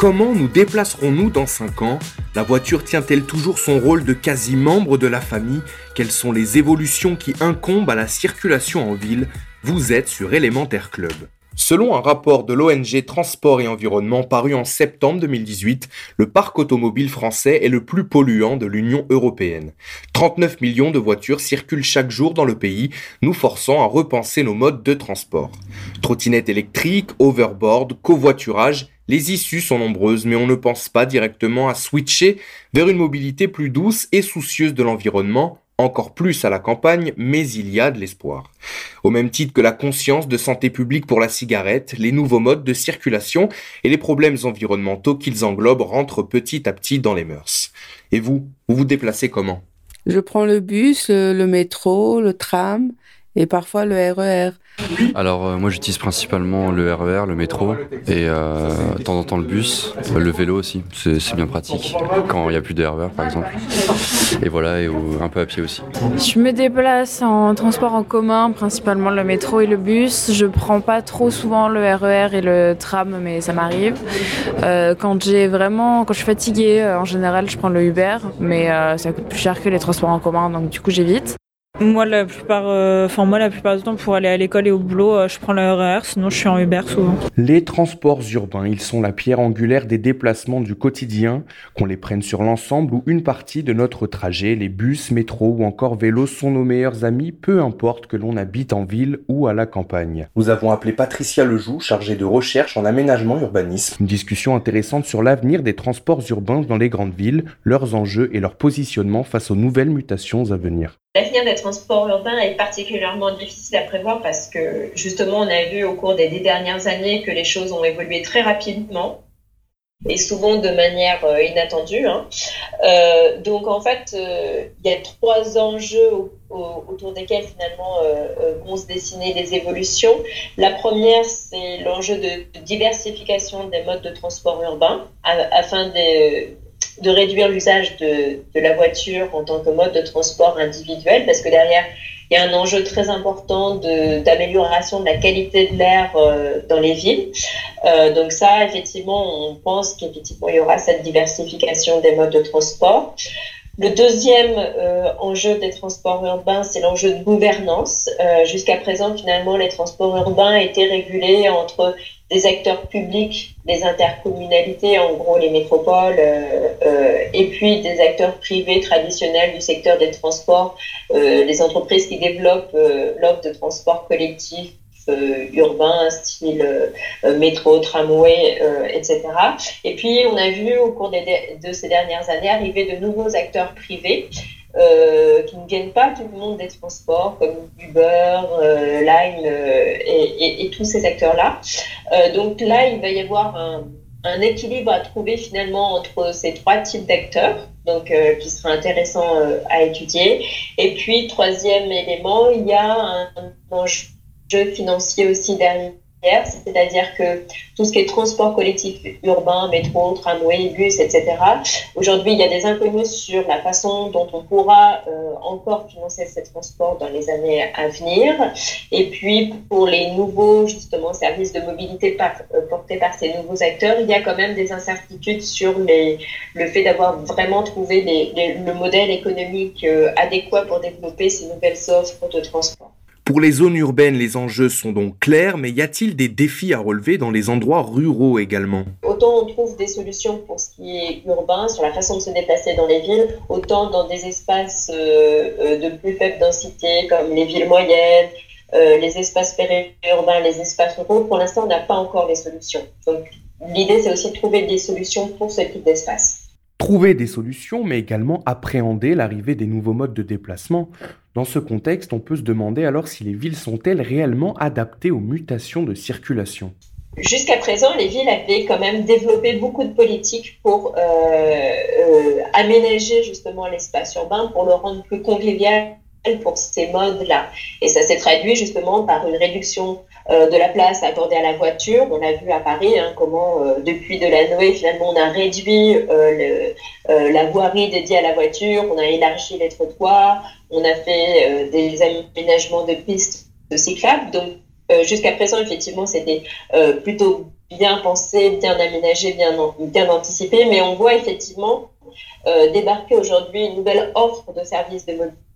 Comment nous déplacerons-nous dans 5 ans? La voiture tient-elle toujours son rôle de quasi-membre de la famille? Quelles sont les évolutions qui incombent à la circulation en ville? Vous êtes sur Élémentaire Club. Selon un rapport de l'ONG Transport et Environnement paru en septembre 2018, le parc automobile français est le plus polluant de l'Union européenne. 39 millions de voitures circulent chaque jour dans le pays, nous forçant à repenser nos modes de transport. Trottinettes électriques, overboard, covoiturage, les issues sont nombreuses, mais on ne pense pas directement à switcher vers une mobilité plus douce et soucieuse de l'environnement, encore plus à la campagne, mais il y a de l'espoir. Au même titre que la conscience de santé publique pour la cigarette, les nouveaux modes de circulation et les problèmes environnementaux qu'ils englobent rentrent petit à petit dans les mœurs. Et vous, vous vous déplacez comment? Je prends le bus, le, métro, le tram et parfois le RER. Alors euh, moi j'utilise principalement le RER, le métro et euh, de temps en temps le bus, euh, le vélo aussi, c'est bien pratique quand il n'y a plus de RER par exemple. Et voilà, et un peu à pied aussi. Je me déplace en transport en commun, principalement le métro et le bus. Je prends pas trop souvent le RER et le tram, mais ça m'arrive. quand j'ai vraiment, quand je suis fatiguée, en général je prends le Uber, mais ça coûte plus cher que les transports en commun, donc du coup j'évite. Moi, la plupart, euh, enfin moi, la plupart du temps, pour aller à l'école et au boulot, euh, je prends le RER, sinon je suis en Uber souvent. Les transports urbains, ils sont la pierre angulaire des déplacements du quotidien, qu'on les prenne sur l'ensemble ou une partie de notre trajet. Les bus, métros ou encore vélos sont nos meilleurs amis, peu importe que l'on habite en ville ou à la campagne. Nous avons appelé Patricia Lejoux, chargée de recherche en aménagement urbanisme. Une discussion intéressante sur l'avenir des transports urbains dans les grandes villes, leurs enjeux et leur positionnement face aux nouvelles mutations à venir. L'avenir des transports urbains est particulièrement difficile à prévoir parce que justement, on a vu au cours des dix dernières années que les choses ont évolué très rapidement et souvent de manière euh, inattendue. Hein. Euh, donc en fait, euh, il y a trois enjeux autour desquels finalement vont se dessiner les évolutions. La première, c'est l'enjeu de, diversification des modes de transport urbain afin de de réduire l'usage de, de, la voiture en tant que mode de transport individuel, parce que derrière, il y a un enjeu très important d'amélioration de, la qualité de l'air euh, dans les villes. Euh, donc ça, effectivement, on pense qu'effectivement, il y aura cette diversification des modes de transport. Le deuxième euh, enjeu des transports urbains, c'est l'enjeu de gouvernance. Euh, Jusqu'à présent, finalement, les transports urbains étaient régulés entre des acteurs publics, les intercommunalités, en gros les métropoles, euh, et puis des acteurs privés traditionnels du secteur des transports, les entreprises qui développent l'offre de transport collectif urbain, style métro, tramway, etc. Et puis on a vu au cours de ces dernières années arriver de nouveaux acteurs privés euh, qui ne viennent pas tout le monde des transports comme Uber, euh, euh, et, tous ces acteurs-là. Euh, donc là, il va y avoir un, un, équilibre à trouver finalement entre ces trois types d'acteurs, donc qui sera intéressant à étudier. Et puis troisième élément, il y a un enjeu financier aussi derrière c'est-à-dire que tout ce qui est transport collectif urbain, métro, tramway, bus, etc., aujourd'hui, il y a des inconnus sur la façon dont on pourra euh, encore financer ces transports dans les années à venir. Et puis, pour les nouveaux, justement, services de mobilité euh, portés par ces nouveaux acteurs, il y a quand même des incertitudes sur les, le fait d'avoir vraiment trouvé le modèle économique euh, adéquat pour développer ces nouvelles offres de transport. Pour les zones urbaines, les enjeux sont donc clairs, mais y a-t-il des défis à relever dans les endroits ruraux également? Autant on trouve des solutions pour ce qui est urbain, sur la façon de se déplacer dans les villes, autant dans des espaces euh, euh, de plus faible densité, comme les villes moyennes, euh, les espaces périurbains, les espaces ruraux, pour l'instant, on n'a pas encore les solutions. Donc, l'idée, c'est aussi de trouver des solutions pour ce type d'espace. Trouver des solutions, mais également appréhender l'arrivée des nouveaux modes de déplacement. Dans ce contexte, on peut se demander alors si les villes sont-elles réellement adaptées aux mutations de circulation? Jusqu'à présent, les villes avaient quand même développé beaucoup de politiques pour euh, euh, aménager justement l'espace urbain, pour le rendre plus convivial pour ces modes-là. Et ça s'est traduit justement par une réduction de la place accordée à la voiture. On a vu à Paris hein, comment, euh, depuis de la Noé, finalement, on a réduit euh, le, la voirie dédiée à la voiture, on a élargi les trottoirs, on a fait des aménagements de pistes de cyclables. Donc, jusqu'à présent, effectivement, c'était plutôt bien pensé, bien aménagé, bien, bien anticipé, mais on voit effectivement débarquer aujourd'hui une nouvelle offre de services de mobilité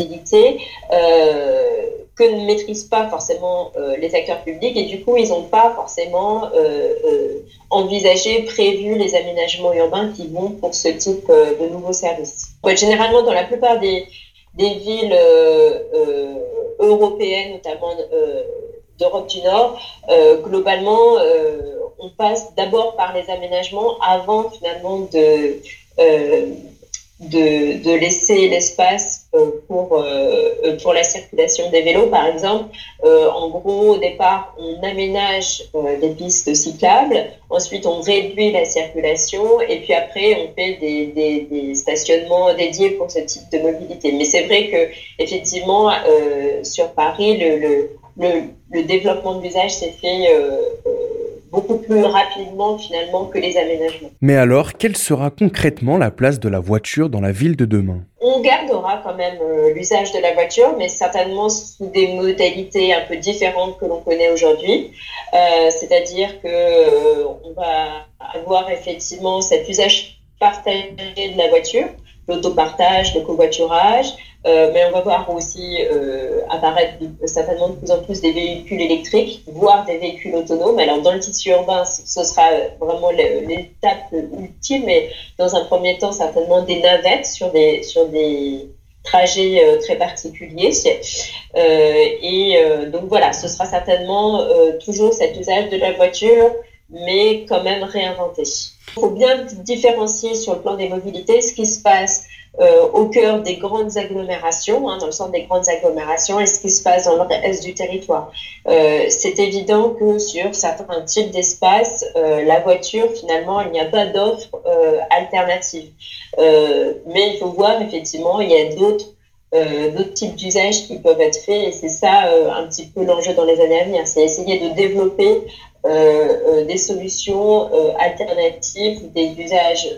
euh, que ne maîtrisent pas forcément euh, les acteurs publics et du coup ils n'ont pas forcément euh, envisagé, prévu les aménagements urbains qui vont pour ce type de nouveaux services. généralement dans la plupart des, villes européennes, notamment d'Europe du Nord, globalement on passe d'abord par les aménagements avant finalement de de, laisser l'espace pour, euh, pour la circulation des vélos, par exemple. Euh, en gros, au départ, on aménage des pistes cyclables, ensuite on réduit la circulation et puis après on fait des, des, stationnements dédiés pour ce type de mobilité. Mais c'est vrai que effectivement, sur Paris, le, le, le développement de l'usage s'est fait beaucoup plus rapidement finalement que les aménagements. Mais alors, quelle sera concrètement la place de la voiture dans la ville de demain? On gardera quand même euh, l'usage de la voiture, mais certainement sous des modalités un peu différentes que l'on connaît aujourd'hui. Euh, c'est-à-dire que euh, on va avoir effectivement cet usage partagé de la voiture, l'autopartage, le covoiturage, euh, mais on va voir aussi euh, apparaître certainement de plus en plus des véhicules électriques, voire des véhicules autonomes. Alors dans le tissu urbain, ce sera vraiment l'étape ultime, mais dans un premier temps, certainement des navettes sur des, sur des trajets euh, très particuliers. et donc voilà, ce sera certainement toujours cet usage de la voiture, mais quand même réinventé. Il faut bien différencier sur le plan des mobilités ce qui se passe euh, au cœur des grandes agglomérations, hein, dans le centre des grandes agglomérations, et ce qui se passe dans le reste du territoire. Euh, c'est évident que sur certains types d'espaces, euh, la voiture, finalement, il n'y a pas d'offre euh, alternative. Euh, mais il faut voir, effectivement, il y a d'autres d'autres types d'usages qui peuvent être faits, et c'est ça un petit peu l'enjeu dans les années à venir, c'est essayer de développer des solutions alternatives, des usages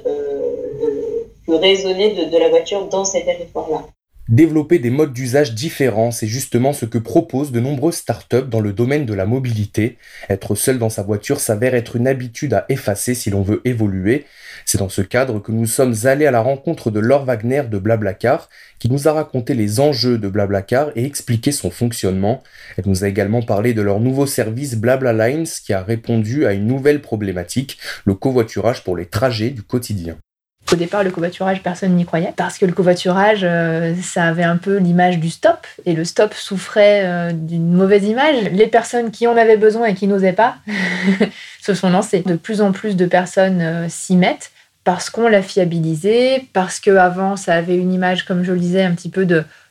raisonner de, de la voiture dans ces territoires-là. Développer des modes d'usage différents, c'est justement ce que proposent de nombreuses startups dans le domaine de la mobilité. Être seul dans sa voiture s'avère être une habitude à effacer si l'on veut évoluer. C'est dans ce cadre que nous sommes allés à la rencontre de Laure Wagner de Blablacar, qui nous a raconté les enjeux de Blablacar et expliqué son fonctionnement. Elle nous a également parlé de leur nouveau service Blabla Lines qui a répondu à une nouvelle problématique, le covoiturage pour les trajets du quotidien. Au départ, le covoiturage, personne n'y croyait parce que le covoiturage, euh, ça avait un peu l'image du stop et le stop souffrait euh, d'une mauvaise image. Les personnes qui en avaient besoin et qui n'osaient pas se sont lancées. De plus en plus de personnes euh, s'y mettent parce qu'on l'a fiabilisé, parce qu'avant, ça avait une image, comme je le disais, un petit peu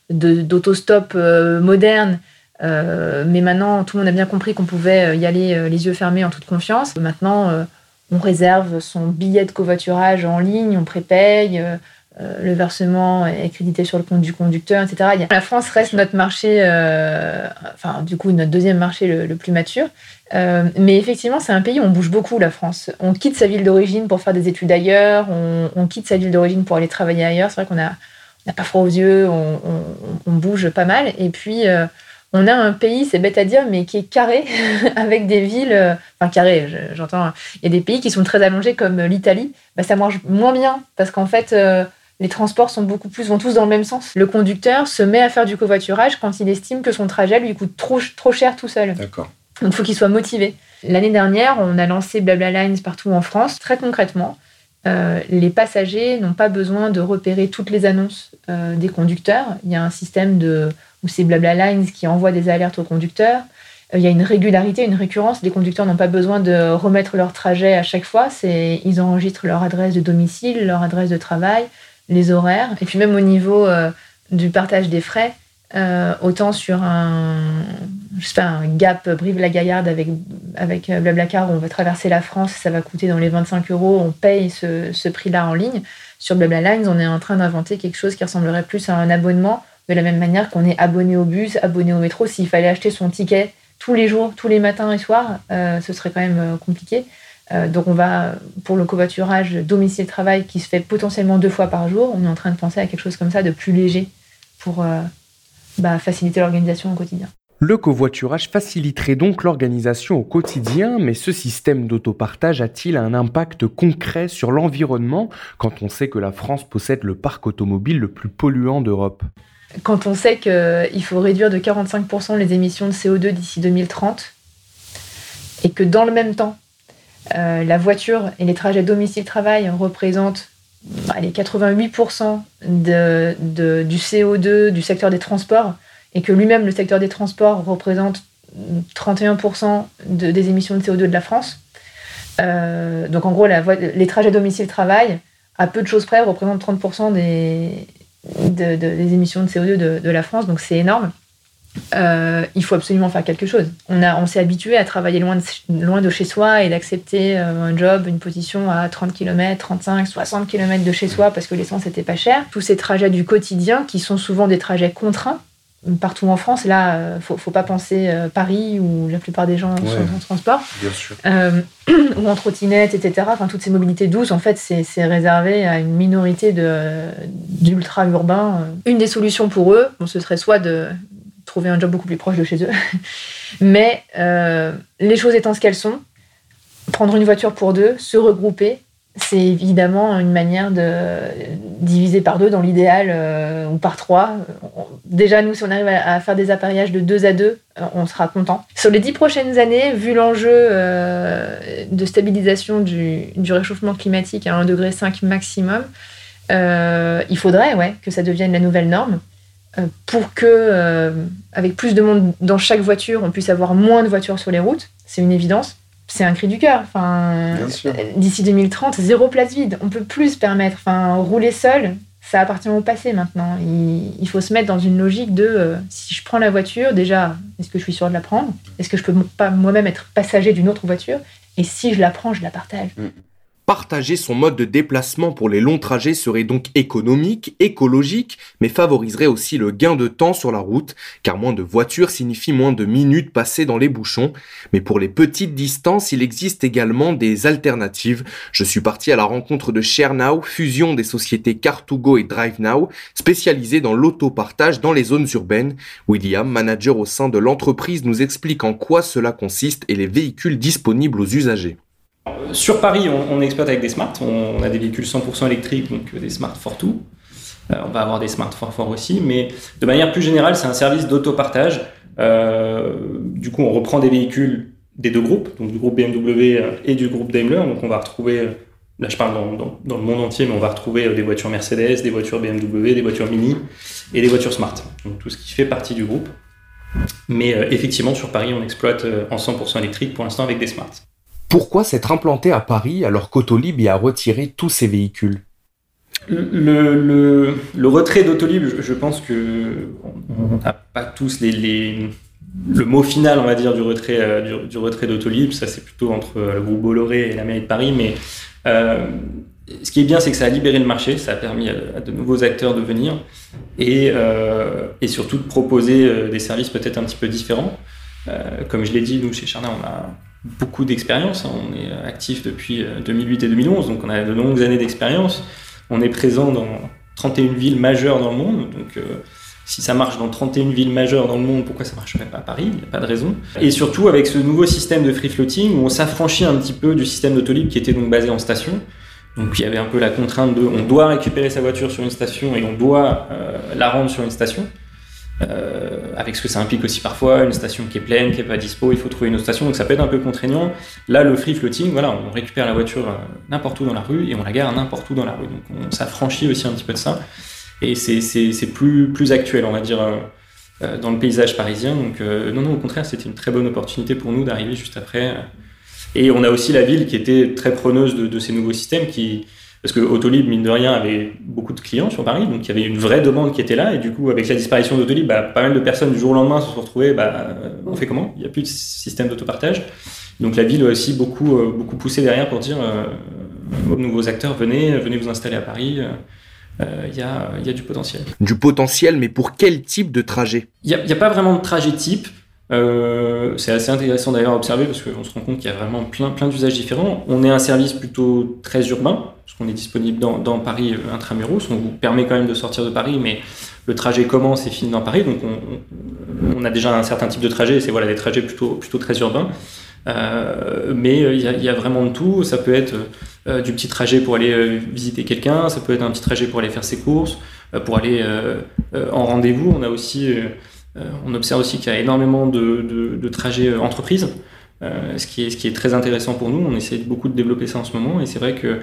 d'autostop moderne. mais maintenant, tout le monde a bien compris qu'on pouvait y aller les yeux fermés en toute confiance. Maintenant, on réserve son billet de covoiturage en ligne, on prépaye, euh, euh, le versement est crédité sur le compte du conducteur, etc. La France reste notre marché, euh, enfin du coup notre deuxième marché le, plus mature. mais effectivement, c'est un pays où on bouge beaucoup, la France. On quitte sa ville d'origine pour faire des études ailleurs, on, quitte sa ville d'origine pour aller travailler ailleurs. C'est vrai qu'on n'a pas froid aux yeux, on, on, bouge pas mal. Et puis, on a un pays, c'est bête à dire, mais qui est carré, avec des villes, euh, enfin carré, j'entends, il y a des pays qui sont très allongés comme l'Italie, bah, ça marche moins bien, parce qu'en fait, euh, les transports sont beaucoup plus, vont tous dans le même sens. Le conducteur se met à faire du covoiturage quand il estime que son trajet lui coûte trop, trop cher tout seul. D'accord. Donc il faut qu'il soit motivé. L'année dernière, on a lancé Blabla Lines partout en France. Très concrètement, euh, les passagers n'ont pas besoin de repérer toutes les annonces euh, des conducteurs. Il y a un système de, où c'est Blabla Lines qui envoie des alertes aux conducteurs. Euh, il y a une régularité, une récurrence. Les conducteurs n'ont pas besoin de remettre leur trajet à chaque fois. Ils enregistrent leur adresse de domicile, leur adresse de travail, les horaires. Et puis même au niveau du partage des frais, euh, autant sur un, gap Brive-la-Gaillarde avec, avec euh, Blablacar où on va traverser la France, ça va coûter dans les 25 euros, on paye ce, prix-là en ligne. Sur Blabla Lines, on est en train d'inventer quelque chose qui ressemblerait plus à un abonnement, de la même manière qu'on est abonné au bus, abonné au métro. S'il fallait acheter son ticket tous les jours, tous les matins et soirs, euh, ce serait quand même compliqué. donc on va, pour le covoiturage domicile-travail qui se fait potentiellement deux fois par jour, on est en train de penser à quelque chose comme ça de plus léger pour bah, faciliter l'organisation au quotidien. Le covoiturage faciliterait donc l'organisation au quotidien, mais ce système d'autopartage a-t-il un impact concret sur l'environnement quand on sait que la France possède le parc automobile le plus polluant d'Europe? Quand on sait qu'il faut réduire de 45% les émissions de CO2 d'ici 2030, et que dans le même temps, euh, la voiture et les trajets domicile-travail représentent allez, 88% de, du CO2 du secteur des transports et que lui-même, le secteur des transports, représente 31% des émissions de CO2 de la France. Euh, donc en gros, les trajets domicile-travail, à peu de choses près, représentent 30% des, des émissions de CO2 de, de la France, donc c'est énorme. Euh, il faut absolument faire quelque chose. On, a, on s'est habitué à travailler loin de, loin de chez soi et d'accepter euh, un job, une position à 30 km, 35, 60 km de chez soi parce que l'essence n'était pas chère. Tous ces trajets du quotidien qui sont souvent des trajets contraints partout en France. Là, euh, faut, faut pas penser Paris où la plupart des gens sont en transport. Bien sûr. ou en trottinette, etc. Enfin, toutes ces mobilités douces, en fait, c'est réservé à une minorité d'ultra-urbains. Une des solutions pour eux, bon, ce serait soit de trouver un job beaucoup plus proche de chez eux. Mais euh, les choses étant ce qu'elles sont, prendre une voiture pour deux, se regrouper, c'est évidemment une manière de diviser par deux dans l'idéal euh, ou par trois. Déjà, nous, si on arrive à, faire des appareillages de deux à deux, euh, on sera content. Sur les dix prochaines années, vu l'enjeu de stabilisation du, réchauffement climatique à 1,5 degré maximum, il faudrait ouais, que ça devienne la nouvelle norme. Euh, pour que, euh, avec plus de monde dans chaque voiture, on puisse avoir moins de voitures sur les routes. C'est une évidence. C'est un cri du cœur. Enfin, d'ici 2030, zéro place vide. On peut plus se permettre. Enfin, rouler seul, ça appartient au passé maintenant. Il, faut se mettre dans une logique de euh, si je prends la voiture, déjà, est-ce que je suis sûr de la prendre? Est-ce que je peux pas moi-même être passager d'une autre voiture? Et si je la prends, je la partage. Mm. Partager son mode de déplacement pour les longs trajets serait donc économique, écologique, mais favoriserait aussi le gain de temps sur la route, car moins de voitures signifie moins de minutes passées dans les bouchons. Mais pour les petites distances, il existe également des alternatives. Je suis parti à la rencontre de ShareNow, fusion des sociétés Car2Go et DriveNow, spécialisées dans l'autopartage dans les zones urbaines. William, manager au sein de l'entreprise, nous explique en quoi cela consiste et les véhicules disponibles aux usagers. Sur Paris, on, exploite avec des smart. On, a des véhicules 100% électriques, donc euh, des smart for tout. Euh, on va avoir des smart for fort aussi, mais de manière plus générale, c'est un service d'autopartage. Euh, du coup, on reprend des véhicules des deux groupes, donc du groupe BMW et du groupe Daimler. Donc, on va retrouver, là je parle dans, le monde entier, mais on va retrouver des voitures Mercedes, des voitures BMW, des voitures Mini et des voitures Smart. Donc, tout ce qui fait partie du groupe. Mais effectivement, sur Paris, on exploite en 100% électrique pour l'instant avec des Smart. Pourquoi s'être implanté à Paris alors qu'Autolib y a retiré tous ses véhicules? Le, retrait d'Autolib, je, pense que on n'a pas tous le mot final, on va dire, du retrait, euh, du, retrait d'Autolib. Ça, c'est plutôt entre le groupe Bolloré et la mairie de Paris. Mais euh, ce qui est bien, c'est que ça a libéré le marché, ça a permis à, de nouveaux acteurs de venir et, euh, surtout de proposer des services peut-être un petit peu différents. comme je l'ai dit, nous, chez Charna, on a beaucoup d'expérience. Hein. On est actif depuis 2008 euh, et 2011, donc on a de longues années d'expérience. On est présent dans 31 villes majeures dans le monde. Donc, euh, si ça marche dans 31 villes majeures dans le monde, pourquoi ça ne marcherait pas à Paris? Il n'y a pas de raison. Et surtout avec ce nouveau système de free floating où on s'affranchit un petit peu du système d'autolib qui était donc basé en station. Donc il y avait un peu la contrainte de on doit récupérer sa voiture sur une station et on doit la rendre sur une station. Euh, avec ce que ça implique aussi parfois, une station qui est pleine, qui est pas dispo, il faut trouver une autre station, donc ça peut être un peu contraignant. Là, le free floating, voilà, on récupère la voiture euh, n'importe où dans la rue et on la gare n'importe où dans la rue. Donc on s'affranchit aussi un petit peu de ça. Et c'est plus, plus actuel, on va dire, euh, dans le paysage parisien. Donc non, non, au contraire, c'était une très bonne opportunité pour nous d'arriver juste après. Et on a aussi la ville qui était très preneuse de, de ces nouveaux systèmes qui, parce que Autolib, mine de rien, avait beaucoup de clients sur Paris, donc il y avait une vraie demande qui était là, et du coup, avec la disparition d'Autolib, bah, pas mal de personnes du jour au lendemain se sont retrouvées, bah, on fait comment? Il n'y a plus de système d'autopartage. Donc la ville a aussi beaucoup, euh, beaucoup poussé derrière pour dire euh, aux nouveaux acteurs, venez, venez vous installer à Paris. Euh, il y, a, y, a, du potentiel. Du potentiel, mais pour quel type de trajet? Il n'y a, a, pas vraiment de trajet type. Euh, c'est assez intéressant d'ailleurs à observer parce qu'on se rend compte qu'il y a vraiment plein, plein d'usages différents. On est un service plutôt très urbain, parce qu'on est disponible dans, Paris euh, intramuros. On vous permet quand même de sortir de Paris, mais le trajet commence et finit dans Paris. Donc on, a déjà un certain type de trajet, c'est voilà, des trajets plutôt, très urbains. Euh, mais il y, a, il y, a, vraiment de tout. Ça peut être euh, du petit traget pour aller euh, visiter quelqu'un, ça peut être un petit trajet pour aller faire ses courses, pour aller en rendez-vous. On euh, observe aussi qu'il y a énormément de, trajets euh, entreprises. Euh, ce, qui est, très intéressant pour nous. On essaie beaucoup de développer ça en ce moment. Et c'est vrai que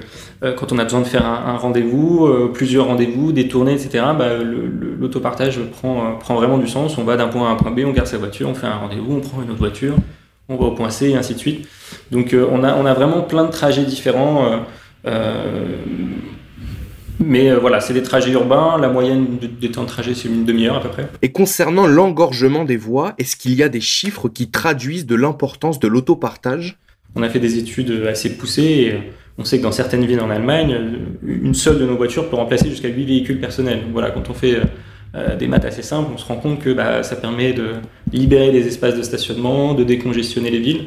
quand on a besoin de faire un, rendez-vous, plusieurs rendez-vous, des tournées, etc., bah, l'autopartage prend, vraiment du sens. On va d'un point A à un point B, on garde sa voiture, on fait un rendez-vous, on prend une autre voiture, on va au point C, et ainsi de suite. Donc on a vraiment plein de trajets différents. Mais euh, voilà, c'est des trajets urbains. La moyenne des temps de trajet, c'est une demi-heure à peu près. Et concernant l'engorgement des voies, est-ce qu'il y a des chiffres qui traduisent de l'importance de l'autopartage? On a fait des études assez poussées. Et on sait que dans certaines villes en Allemagne, une seule de nos voitures peut remplacer jusqu'à 8 véhicules personnels. voilà, quand on fait euh, des maths assez simples, on se rend compte que bah, ça permet de libérer des espaces de stationnement, de décongestionner les villes.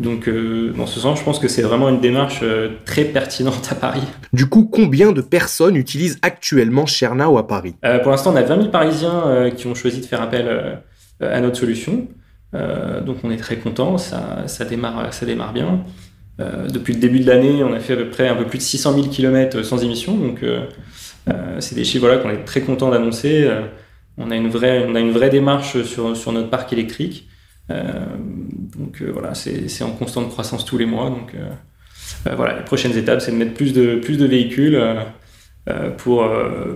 Donc, euh, dans ce sens, je pense que c'est vraiment une démarche euh, très pertinente à Paris. Du coup, combien de personnes utilisent actuellement Chernao à Paris? Euh, Pour l'instant, on a 20 000 Parisiens qui ont choisi de faire appel à notre solution. donc, on est très content, ça, ça, démarre, ça démarre bien. depuis le début de l'année, on a fait à peu près un peu plus de 600 000 km sans émission. Donc, c'est des chiffres voilà, qu'on est très content d'annoncer. on, a une vraie, on a une vraie démarche sur, sur notre parc électrique. Euh, donc euh, voilà, c'est en constante croissance tous les mois. Donc euh, voilà, les prochaines étapes, c'est de mettre plus de, plus de véhicules. pour,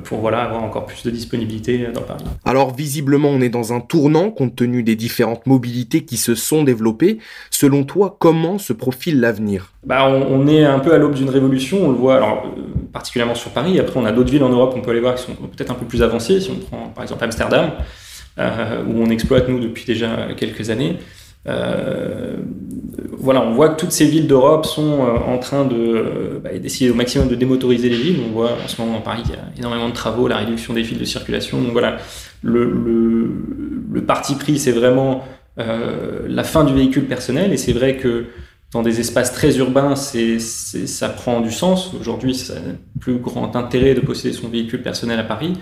pour voilà, avoir encore plus de disponibilité dans Paris. Alors visiblement, on est dans un tournant compte tenu des différentes mobilités qui se sont développées. Selon toi, comment se profile l'avenir? Bah, on, est un peu à l'aube d'une révolution, on le voit alors, particulièrement sur Paris. Après, on a d'autres villes en Europe, on peut aller voir, qui sont peut-être un peu plus avancées. Si on prend par exemple Amsterdam, où on exploite nous depuis déjà quelques années. Euh, voilà, on voit que toutes ces villes d'Europe sont euh, en train de bah, d'essayer au maximum de démotoriser les villes. On voit en ce moment en Paris qu'il y a énormément de travaux, la réduction des fils de circulation. Donc voilà, le, le, le parti pris, c'est vraiment euh, la fin du véhicule personnel. Et c'est vrai que dans des espaces très urbains, c'est, ça prend du sens. Aujourd'hui, ça a plus grand intérêt de posséder son véhicule personnel à Paris.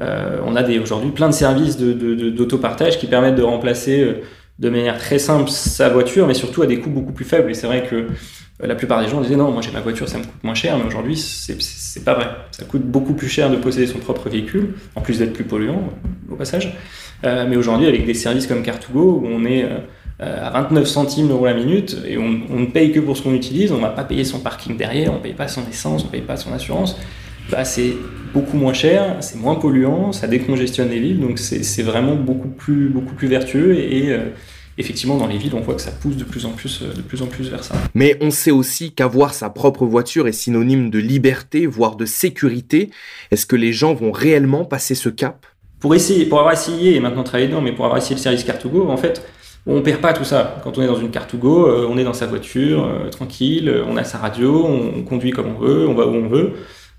Euh, on a aujourd'hui plein de services d'autopartage qui permettent de remplacer euh, de manière très simple sa voiture, mais surtout à des coûts beaucoup plus faibles. Et c'est vrai que euh, la plupart des gens disaient non, moi j'ai ma voiture, ça me coûte moins cher, mais aujourd'hui c'est pas vrai. Ça coûte beaucoup plus cher de posséder son propre véhicule, en plus d'être plus polluant au passage. mais aujourd'hui, avec des services comme Car2Go, où on est à 29 centimes d'euros la minute et on, ne paye que pour ce qu'on utilise, on ne va pas payer son parking derrière, on ne paye pas son essence, on ne paye pas son assurance. Bah, c'est beaucoup moins cher, c'est moins polluant, ça décongestionne les villes, donc c'est vraiment beaucoup plus, beaucoup plus vertueux et euh, effectivement dans les villes on voit que ça pousse de plus en plus, euh, de plus, en plus vers ça. Mais on sait aussi qu'avoir sa propre voiture est synonyme de liberté, voire de sécurité. Est-ce que les gens vont réellement passer ce cap? Pour essayer, pour avoir essayé et maintenant travailler dedans, mais pour avoir essayé le service Car2Go, en fait, on perd pas tout ça. Quand on est dans une Car2Go, euh, on est dans sa voiture, tranquille, on a sa radio, on conduit comme on veut, on va où on veut.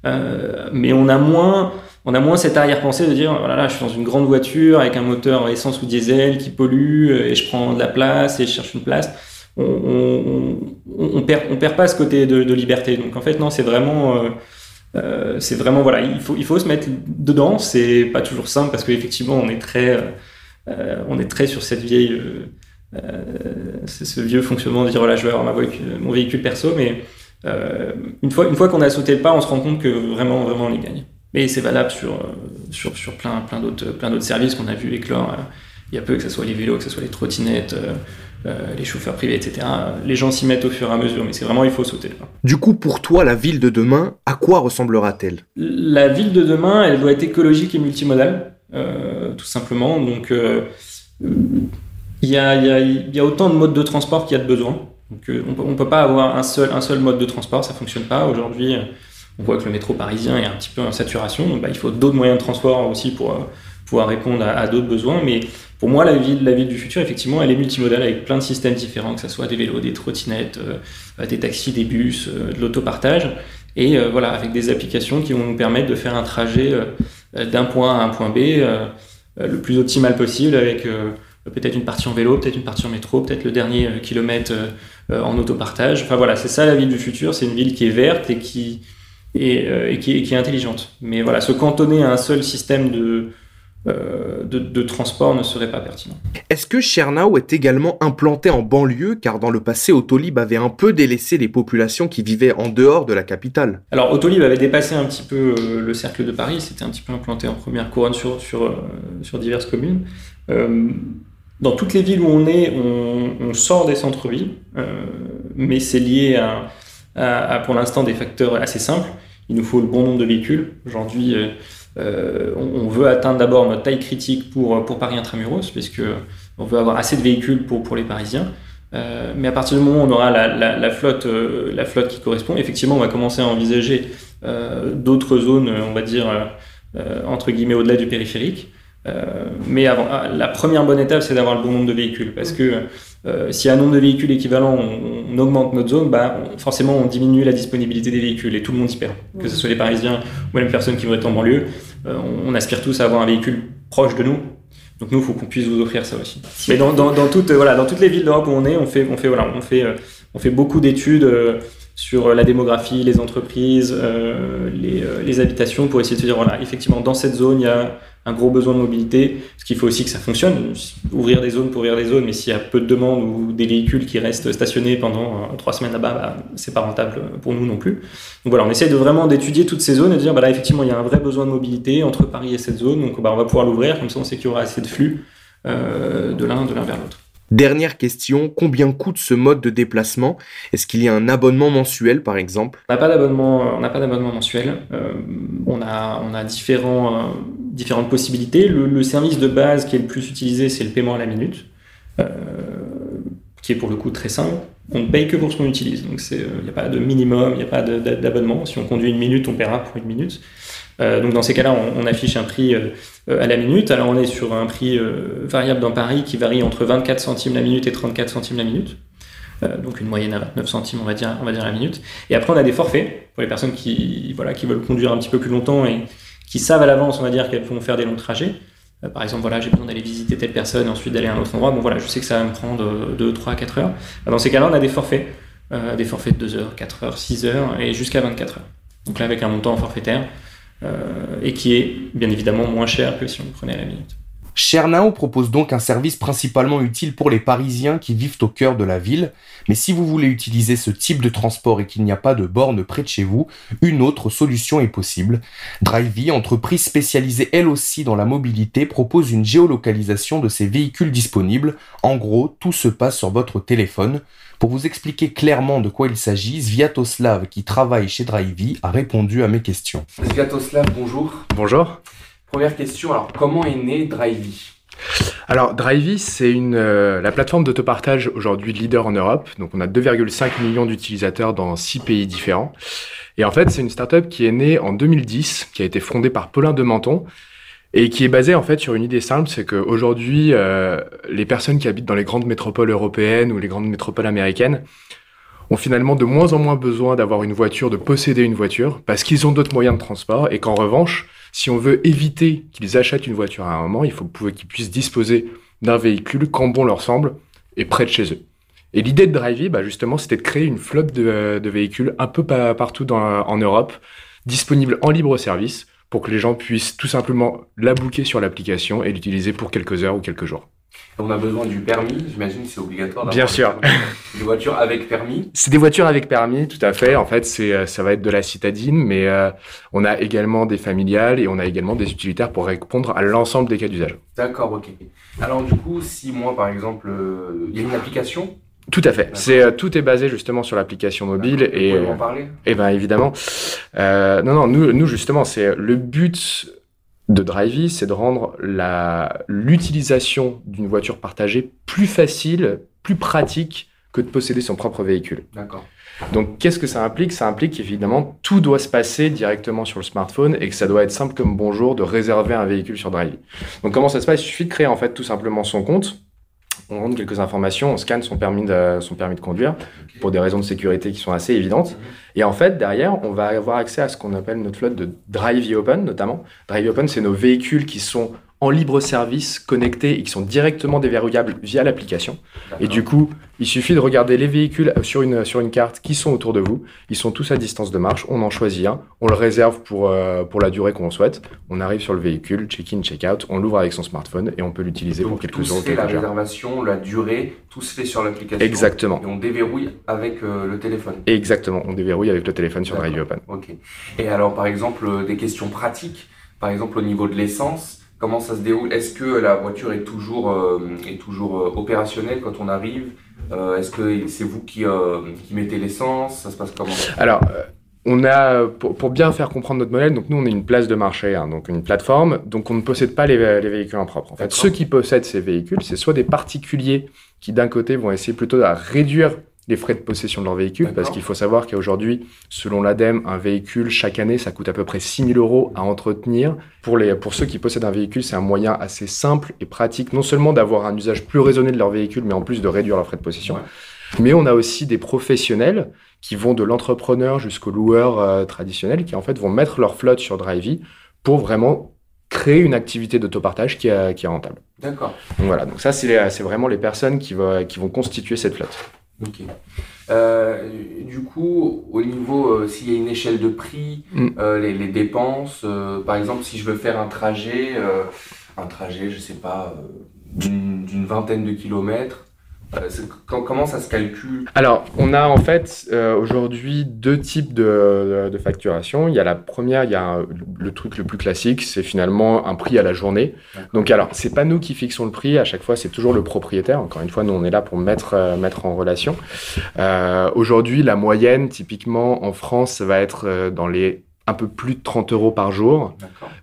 Euh, mais on a moins, on a moins cette arrière-pensée de dire, oh là, je suis dans une grande voiture avec un moteur essence ou diesel qui pollue euh, et je prends de la place et je cherche une place. On, on, on, perd, on perd pas ce côté de, de liberté. Donc en fait, non, c'est vraiment, euh, euh, c'est vraiment voilà, il faut, il faut se mettre dedans. C'est pas toujours simple parce qu'effectivement, on est très, euh, on est très sur cette vieille, c'est ce vieux fonctionnement de dire voilà, je vais ma voiture, mon véhicule perso, mais une fois, une fois qu'on a sauté le pas, on se rend compte que vraiment, vraiment, on y gagne. Mais c'est valable sur, sur, sur plein, plein d'autres services qu'on a vu éclore il y a peu, que ce soit les vélos, que ce soit les trottinettes, les chauffeurs privés, etc. Les gens s'y mettent au fur et à mesure, mais c'est vraiment, il faut sauter le pas. Du coup, pour toi, la ville de demain, à quoi ressemblera-t-elle? La ville de demain, elle doit être écologique et multimodale, tout simplement. Donc, il y a, y, y a, autant de modes de transport qu'il y a de besoins. Donc, euh, on ne peut pas avoir un seul, un seul mode de transport, ça ne fonctionne pas. Aujourd'hui, euh, on voit que le métro parisien est un petit peu en saturation, donc bah, il faut d'autres moyens de transport aussi pour euh, pouvoir répondre à, d'autres besoins. Mais pour moi, la ville, la ville du futur, effectivement, elle est multimodale avec plein de systèmes différents, que ce soit des vélos, des trottinettes, des taxis, des bus, de l'autopartage. Et voilà, avec des applications qui vont nous permettre de faire un trajet d'un point A à un point B le plus optimal possible avec peut-être une partie en vélo, peut-être une partie en métro, peut-être le dernier euh, kilomètre euh, euh, en autopartage. Enfin voilà, c'est ça la ville du futur, c'est une ville qui est verte et qui, et, qui, est, intelligente. Mais voilà, se cantonner à un seul système de, de, transport ne serait pas pertinent. Est-ce que Chernau est également implanté en banlieue? Car dans le passé Autolib avait un peu délaissé les populations qui vivaient en dehors de la capitale Alors Autolib avait dépassé un petit peu le cercle de Paris, c'était un petit peu implanté en première couronne sur, sur, sur diverses communes dans toutes les villes où on est, on, sort des centres-villes, euh, mais c'est lié à, pour l'instant, des facteurs assez simples. Il nous faut le bon nombre de véhicules. Aujourd'hui, euh, euh, on, veut atteindre d'abord notre taille critique pour, pour Paris Intramuros, puisque on veut avoir assez de véhicules pour, pour les Parisiens. mais à partir du moment où on aura la, flotte, la flotte qui correspond, effectivement, on va commencer à envisager d'autres zones, on va dire, entre guillemets, au-delà du périphérique. Euh, mais avant, ah, la première bonne étape, c'est d'avoir le bon nombre de véhicules. Parce que euh, si un nombre de véhicules équivalent, on, augmente notre zone, bah, forcément, on diminue la disponibilité des véhicules et tout le monde y perd. Que ce soit les Parisiens ou même les personnes qui vont être en banlieue, euh, on, aspire tous à avoir un véhicule proche de nous. Donc nous, il faut qu'on puisse vous offrir ça aussi. Mais dans, toutes, voilà, dans toutes les villes d'Europe où on est, on fait, on fait, voilà, on fait, on fait beaucoup d'études sur la démographie, les entreprises, les, les habitations pour essayer de se dire, voilà, effectivement, dans cette zone, il y a un gros besoin de mobilité, ce qu'il faut aussi que ça fonctionne. Ouvrir des zones pour ouvrir des zones, mais s'il y a peu de demandes ou des véhicules qui restent stationnés pendant euh, trois semaines là-bas, bah, c'est pas rentable pour nous non plus. Donc voilà, on essaie de vraiment d'étudier toutes ces zones et de dire, bah là, effectivement, il y a un vrai besoin de mobilité entre Paris et cette zone, donc bah, on va pouvoir l'ouvrir, comme ça on sait qu'il y aura assez de flux euh, de l'un de l'un vers l'autre. Dernière question, combien coûte ce mode de déplacement? Est-ce qu'il y a un abonnement mensuel par exemple? On n'a pas d'abonnement, mensuel. Euh, on a, euh, différentes possibilités. Le, service de base qui est le plus utilisé, c'est le paiement à la minute, euh, qui est pour le coup très simple. On ne paye que pour ce qu'on utilise. Donc il n'y a pas de minimum, il n'y a pas d'abonnement. Si on conduit une minute, on paiera pour une minute. Euh, donc dans ces cas-là, on, affiche un prix euh, à la minute. Alors on est sur un prix euh, variable dans Paris qui varie entre 24 centimes la minute et 34 centimes la minute. donc une moyenne à 29 centimes, on va dire, on va dire la minute. Et après, on a des forfaits pour les personnes qui, voilà, qui veulent conduire un petit peu plus longtemps et qui savent à l'avance, on va dire, qu'elles vont faire des longs trajets. par exemple, voilà, j'ai besoin d'aller visiter telle personne et ensuite d'aller à un autre endroit. Bon, voilà, je sais que ça va me prendre 2, 3, 4 heures. Dans ces cas-là, on a des forfaits. des forfaits de 2 heures, 4 heures, 6 heures et jusqu'à 24 heures. Donc là, avec un montant forfaitaire. Euh, et qui est bien évidemment moins cher que si on prenait la minute. Chernau propose donc un service principalement utile pour les Parisiens qui vivent au cœur de la ville, mais si vous voulez utiliser ce type de transport et qu'il n'y a pas de borne près de chez vous, une autre solution est possible. Drivey, entreprise spécialisée elle aussi dans la mobilité, propose une géolocalisation de ses véhicules disponibles. En gros, tout se passe sur votre téléphone. Pour vous expliquer clairement de quoi il s'agit, Sviatoslav, qui travaille chez Drivey, a répondu à mes questions. Sviatoslav, bonjour. Bonjour. Première question, alors comment est né Drivey? Alors, Drivey, c'est une euh, la plateforme d'autopartage aujourd'hui leader en Europe. Donc, on a 2,5 millions d'utilisateurs dans 6 pays différents. Et en fait, c'est une startup qui est née en 2010, qui a été fondée par Paulin de Menton, et qui est basée en fait sur une idée simple, c'est qu'aujourd'hui, euh, les personnes qui habitent dans les grandes métropoles européennes ou les grandes métropoles américaines ont finalement de moins en moins besoin d'avoir une voiture, de posséder une voiture, parce qu'ils ont d'autres moyens de transport, et qu'en revanche, si on veut éviter qu'ils achètent une voiture à un moment, il faut qu'ils puissent disposer d'un véhicule quand bon leur semble et près de chez eux. Et l'idée de Drivey, bah justement, c'était de créer une flotte de, véhicules un peu partout en Europe, disponibles en libre service, pour que les gens puissent tout simplement la booker sur l'application et l'utiliser pour quelques heures ou quelques jours. On a besoin du permis, j'imagine, c'est obligatoire. Bien sûr. Des voitures avec permis. C'est des voitures avec permis, tout à fait. En fait, c'est ça va être de la citadine, mais euh, on a également des familiales et on a également des utilitaires pour répondre à l'ensemble des cas d'usage. D'accord, ok. Alors du coup, si moi, par exemple, euh, il y a une application tout à fait. C'est euh, tout est basé justement sur l'application mobile et. Vous en parler? Eh ben évidemment. Euh, non non nous nous justement c'est le but de Drivey, c'est de rendre la l'utilisation d'une voiture partagée plus facile, plus pratique que de posséder son propre véhicule. D'accord. Donc, qu'est-ce que ça implique? Ça implique évidemment tout doit se passer directement sur le smartphone et que ça doit être simple comme bonjour de réserver un véhicule sur Drivey. Donc, comment ça se passe? Il suffit de créer en fait tout simplement son compte on rentre quelques informations, on scanne son permis de, son permis de conduire pour des raisons de sécurité qui sont assez évidentes. Et en fait, derrière, on va avoir accès à ce qu'on appelle notre flotte de Drive Open, notamment. Drive Open, c'est nos véhicules qui sont en libre service, connectés et qui sont directement déverrouillables via l'application. Et du coup, il suffit de regarder les véhicules sur une, sur une carte qui sont autour de vous. Ils sont tous à distance de marche. On en choisit un. On le réserve pour, euh, pour la durée qu'on souhaite. On arrive sur le véhicule, check-in, check-out. On l'ouvre avec son smartphone et on peut l'utiliser pour quelques jours. Tout la réservation, la durée, tout se fait sur l'application. Exactement. Et on déverrouille avec euh, le téléphone. Exactement. On déverrouille avec le téléphone sur Drive Open. Ok. Et alors, par exemple, euh, des questions pratiques. Par exemple, au niveau de l'essence, Comment ça se déroule? Est-ce que la voiture est toujours, euh, est toujours euh, opérationnelle quand on arrive? Euh, Est-ce que c'est vous qui, qui mettez l'essence? Ça se passe comment? Alors, on a, pour, bien faire comprendre notre modèle, donc nous on est une place de marché, hein, donc une plateforme, donc on ne possède pas les, les véhicules en propre. En fait, ceux qui possèdent ces véhicules, c'est soit des particuliers qui d'un côté vont essayer plutôt de réduire les frais de possession de leur véhicule, parce qu'il faut savoir qu'aujourd'hui, selon l'ADEME, un véhicule, chaque année, ça coûte à peu près 6 000 euros à entretenir. Pour, les, pour ceux qui possèdent un véhicule, c'est un moyen assez simple et pratique, non seulement d'avoir un usage plus raisonné de leur véhicule, mais en plus de réduire leurs frais de possession. Mais on a aussi des professionnels qui vont de l'entrepreneur jusqu'au loueur euh, traditionnel, qui en fait vont mettre leur flotte sur Drivey pour vraiment créer une activité d'autopartage qui, qui est rentable. D'accord. Donc voilà, donc ça c'est vraiment les personnes qui, va, qui vont constituer cette flotte. Ok. Euh, du coup, au niveau, euh, s'il y a une échelle de prix, mm. euh, les, les, dépenses, par exemple, si je veux faire un trajet, un trajet, je sais pas, d'une vingtaine de kilomètres, euh, comment ça se calcule? Alors, on a en fait euh, aujourd'hui deux types de, de, facturation. Il y a la première, il y a le truc le plus classique, c'est finalement un prix à la journée. Donc, alors, c'est pas nous qui fixons le prix. À chaque fois, c'est toujours le propriétaire. Encore une fois, nous, on est là pour mettre euh, mettre en relation. aujourd'hui, la moyenne, typiquement en France, va être dans les un peu plus de 30 euros par jour.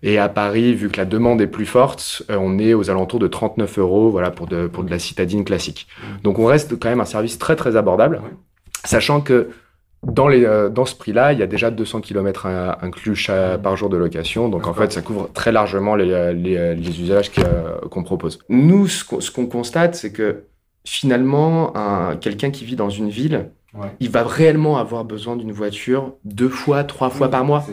Et à Paris, vu que la demande est plus forte, euh, on est aux alentours de 39 euros voilà, pour, de, pour de la citadine classique. Mmh. Donc on reste quand même un service très très abordable, sachant que dans, les, euh, dans ce prix-là, il y a déjà 200 km inclus mmh. par jour de location. Donc en fait, ça couvre très largement les, les, les usages qu'on propose. Nous, ce qu'on constate, c'est que finalement, quelqu'un qui vit dans une ville, il va réellement avoir besoin d'une voiture deux fois, trois fois par mois.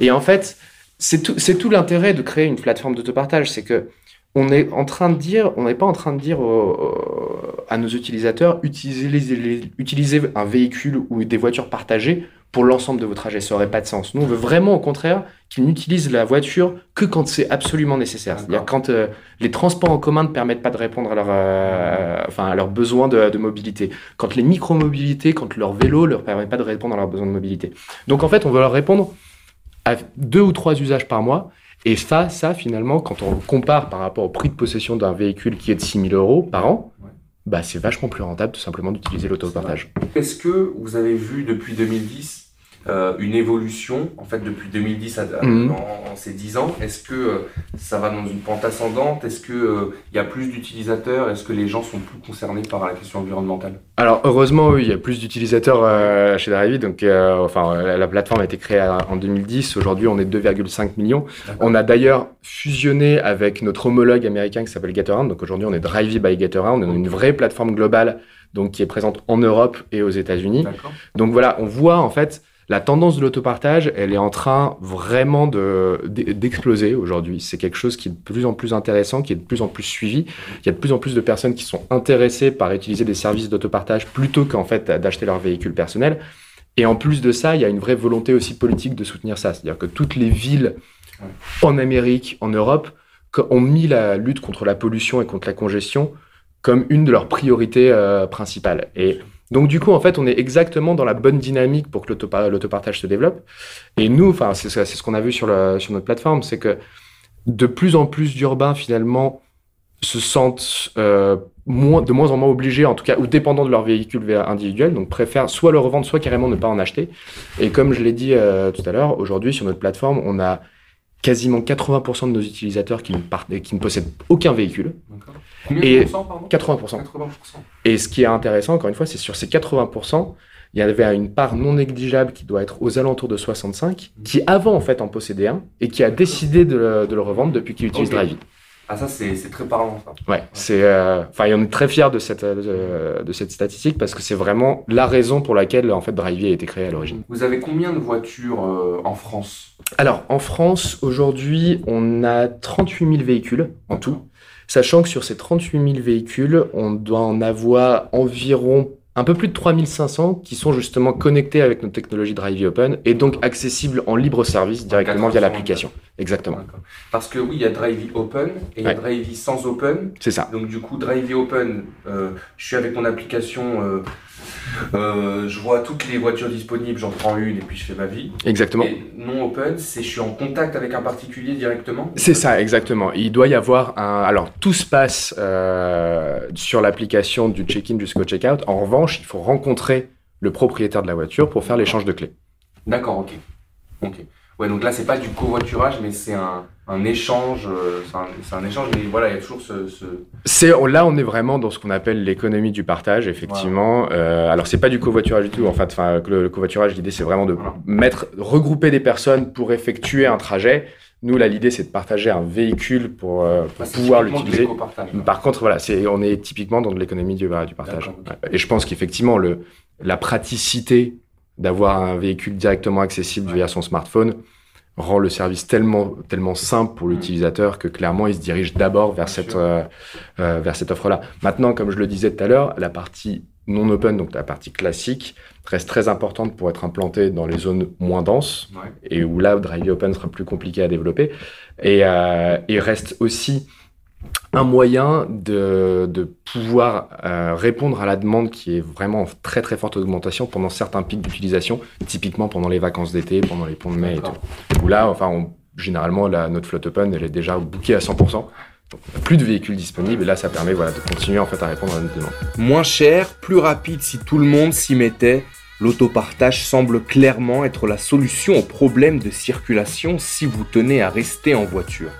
Et en fait, c'est tout, tout l'intérêt de créer une plateforme d'autopartage, c'est que on est en train de dire, on n'est pas en train de dire à nos utilisateurs, utilisez, utilisez un véhicule ou des voitures partagées pour l'ensemble de vos trajets. Ça n'aurait pas de sens. Nous, on veut vraiment, au contraire, qu'ils n'utilisent la voiture que quand c'est absolument nécessaire. C'est-à-dire quand euh, les transports en commun ne permettent pas de répondre à, leur, euh, enfin, à leurs besoins de, mobilité. Quand les micro-mobilités, quand leur vélo ne leur permet pas de répondre à leurs besoins de mobilité. Donc, en fait, on veut leur répondre à deux ou trois usages par mois. Et ça, ça, finalement, quand on compare par rapport au prix de possession d'un véhicule qui est de 6 000 euros par an, bah, c'est vachement plus rentable tout simplement d'utiliser l'autopartage. Est-ce que vous avez vu depuis 2010 euh, une évolution en fait depuis 2010 à, mhm. en, ces 10 ans Est-ce que euh, ça va dans une pente ascendante? Est-ce qu'il euh, il y a plus d'utilisateurs? Est-ce que les gens sont plus concernés par la question environnementale? Alors heureusement, oui, il y a plus d'utilisateurs chez Drivey. Donc, enfin, la, plateforme a été créée en 2010. Aujourd'hui, on est 2,5 millions. On a d'ailleurs fusionné avec notre homologue américain qui s'appelle Gatoran. Donc aujourd'hui, on est Drivey by Gatoran. On est une vraie plateforme globale donc qui est présente en Europe et aux États-Unis. Donc voilà, on voit en fait la tendance de l'autopartage, elle est en train vraiment d'exploser aujourd'hui. C'est quelque chose qui est de plus en plus intéressant, qui est de plus en plus suivi. Il y a de plus en plus de personnes qui sont intéressées par utiliser des services d'autopartage plutôt qu'en fait d'acheter leur véhicule personnel. Et en plus de ça, il y a une vraie volonté aussi politique de soutenir ça. C'est-à-dire que toutes les villes en Amérique, en Europe, ont mis la lutte contre la pollution et contre la congestion comme une de leurs priorités euh, principales. Et donc du coup, en fait, on est exactement dans la bonne dynamique pour que l'autopartage se développe. Et nous, enfin, c'est ce qu'on a vu sur, notre plateforme, c'est que de plus en plus d'urbains finalement se sentent euh, de moins en moins obligés, en tout cas, ou dépendants de leur véhicule individuel, donc préfèrent soit le revendre, soit carrément ne pas en acheter. Et comme je l'ai dit euh, tout à l'heure, aujourd'hui sur notre plateforme, on a quasiment 80% de nos utilisateurs qui ne, qui ne possèdent aucun véhicule. Et 80%, 80%. Et ce qui est intéressant, encore une fois, c'est sur ces 80%, il y avait une part non négligeable qui doit être aux alentours de 65, qui avant en fait en possédait un et qui a décidé de le, revendre depuis qu'il utilise okay. Ah ça c'est très parlant ça. Ouais, c'est euh, enfin on est très fier de cette euh, de, cette statistique parce que c'est vraiment la raison pour laquelle en fait Drivey a été créé à l'origine. Vous avez combien de voitures euh, en France? Alors en France aujourd'hui on a 38 000 véhicules en tout, sachant que sur ces 38 000 véhicules on doit en avoir environ un peu plus de 3500 qui sont justement connectés avec notre technologie Drivey Open et donc accessibles en libre service directement via l'application. Exactement. Parce que oui, il y a Drivey Open et il y a Drivey sans Open. C'est ça. Donc du coup, Drivey Open, euh, je suis avec mon application, euh, euh, je vois toutes les voitures disponibles, j'en prends une et puis je fais ma vie. Exactement. Et non Open, c'est je suis en contact avec un particulier directement. C'est ça, exactement. Il doit y avoir un. Alors tout se passe sur l'application du check-in jusqu'au check-out. En revanche, il faut rencontrer le propriétaire de la voiture pour faire l'échange de clés. D'accord, ok. Ok. Ouais, donc là, c'est pas du covoiturage, mais c'est un, un, échange. Euh, c'est un, échange, mais voilà, il y a toujours ce. ce... Là, on est vraiment dans ce qu'on appelle l'économie du partage, effectivement. Euh, alors, c'est pas du covoiturage du tout. En fait, enfin, le, covoiturage, l'idée, c'est vraiment de mettre, regrouper des personnes pour effectuer un trajet. Nous, là, l'idée, c'est de partager un véhicule pour, euh, pour pouvoir l'utiliser. Par contre, voilà, c'est, on est typiquement dans de l'économie du, du partage. Et je pense qu'effectivement, le, la praticité d'avoir un véhicule directement accessible via son smartphone rend le service tellement, tellement simple pour l'utilisateur que clairement, il se dirige d'abord vers, cette, euh, euh, vers cette offre-là. Maintenant, comme je le disais tout à l'heure, la partie non open, donc la partie classique, reste très importante pour être implantée dans les zones moins denses et où là, Drive Open sera plus compliqué à développer. Et, euh, et reste aussi un moyen de, de pouvoir euh, répondre à la demande qui est vraiment en très très forte augmentation pendant certains pics d'utilisation, typiquement pendant les vacances d'été, pendant les ponts de mai et tout. Où là, enfin, on, généralement, la, notre flotte open, elle est déjà bookée à 100%. Donc, plus de véhicules disponibles et là, ça permet voilà, de continuer en fait à répondre à notre demande. Moins cher, plus rapide si tout le monde s'y mettait. L'autopartage semble clairement être la solution au problème de circulation si vous tenez à rester en voiture.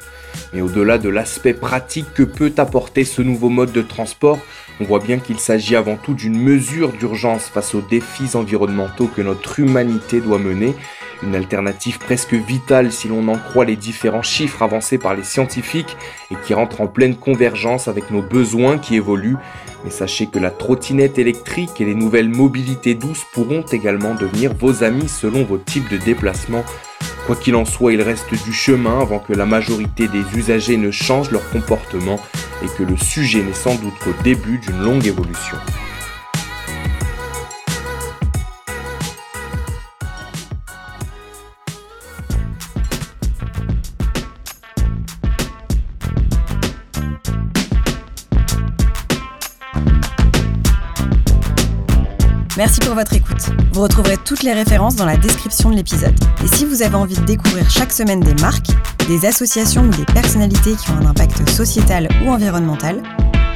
Mais au-delà de l'aspect pratique que peut apporter ce nouveau mode de transport, on voit bien qu'il s'agit avant tout d'une mesure d'urgence face aux défis environnementaux que notre humanité doit mener, une alternative presque vitale si l'on en croit les différents chiffres avancés par les scientifiques et qui rentre en pleine convergence avec nos besoins qui évoluent. Mais sachez que la trottinette électrique et les nouvelles mobilités douces pourront également devenir vos amis selon vos types de déplacements Quoi qu'il en soit, il reste du chemin avant que la majorité des usagers ne changent leur comportement et que le sujet n'est sans doute qu'au début d'une longue évolution. Merci pour votre écoute. Vous retrouverez toutes les références dans la description de l'épisode. Et si vous avez envie de découvrir chaque semaine des marques, des associations ou des personnalités qui ont un impact sociétal ou environnemental,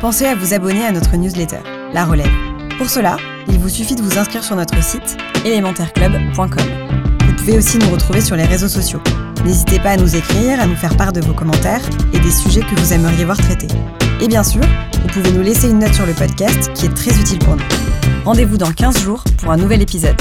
pensez à vous abonner à notre newsletter, La Relève. Pour cela, il vous suffit de vous inscrire sur notre site élémentaireclub.com. Vous pouvez aussi nous retrouver sur les réseaux sociaux. N'hésitez pas à nous écrire, à nous faire part de vos commentaires et des sujets que vous aimeriez voir traités. Et bien sûr, vous pouvez nous laisser une note sur le podcast qui est très utile pour nous. Rendez-vous dans 15 jours pour un nouvel épisode.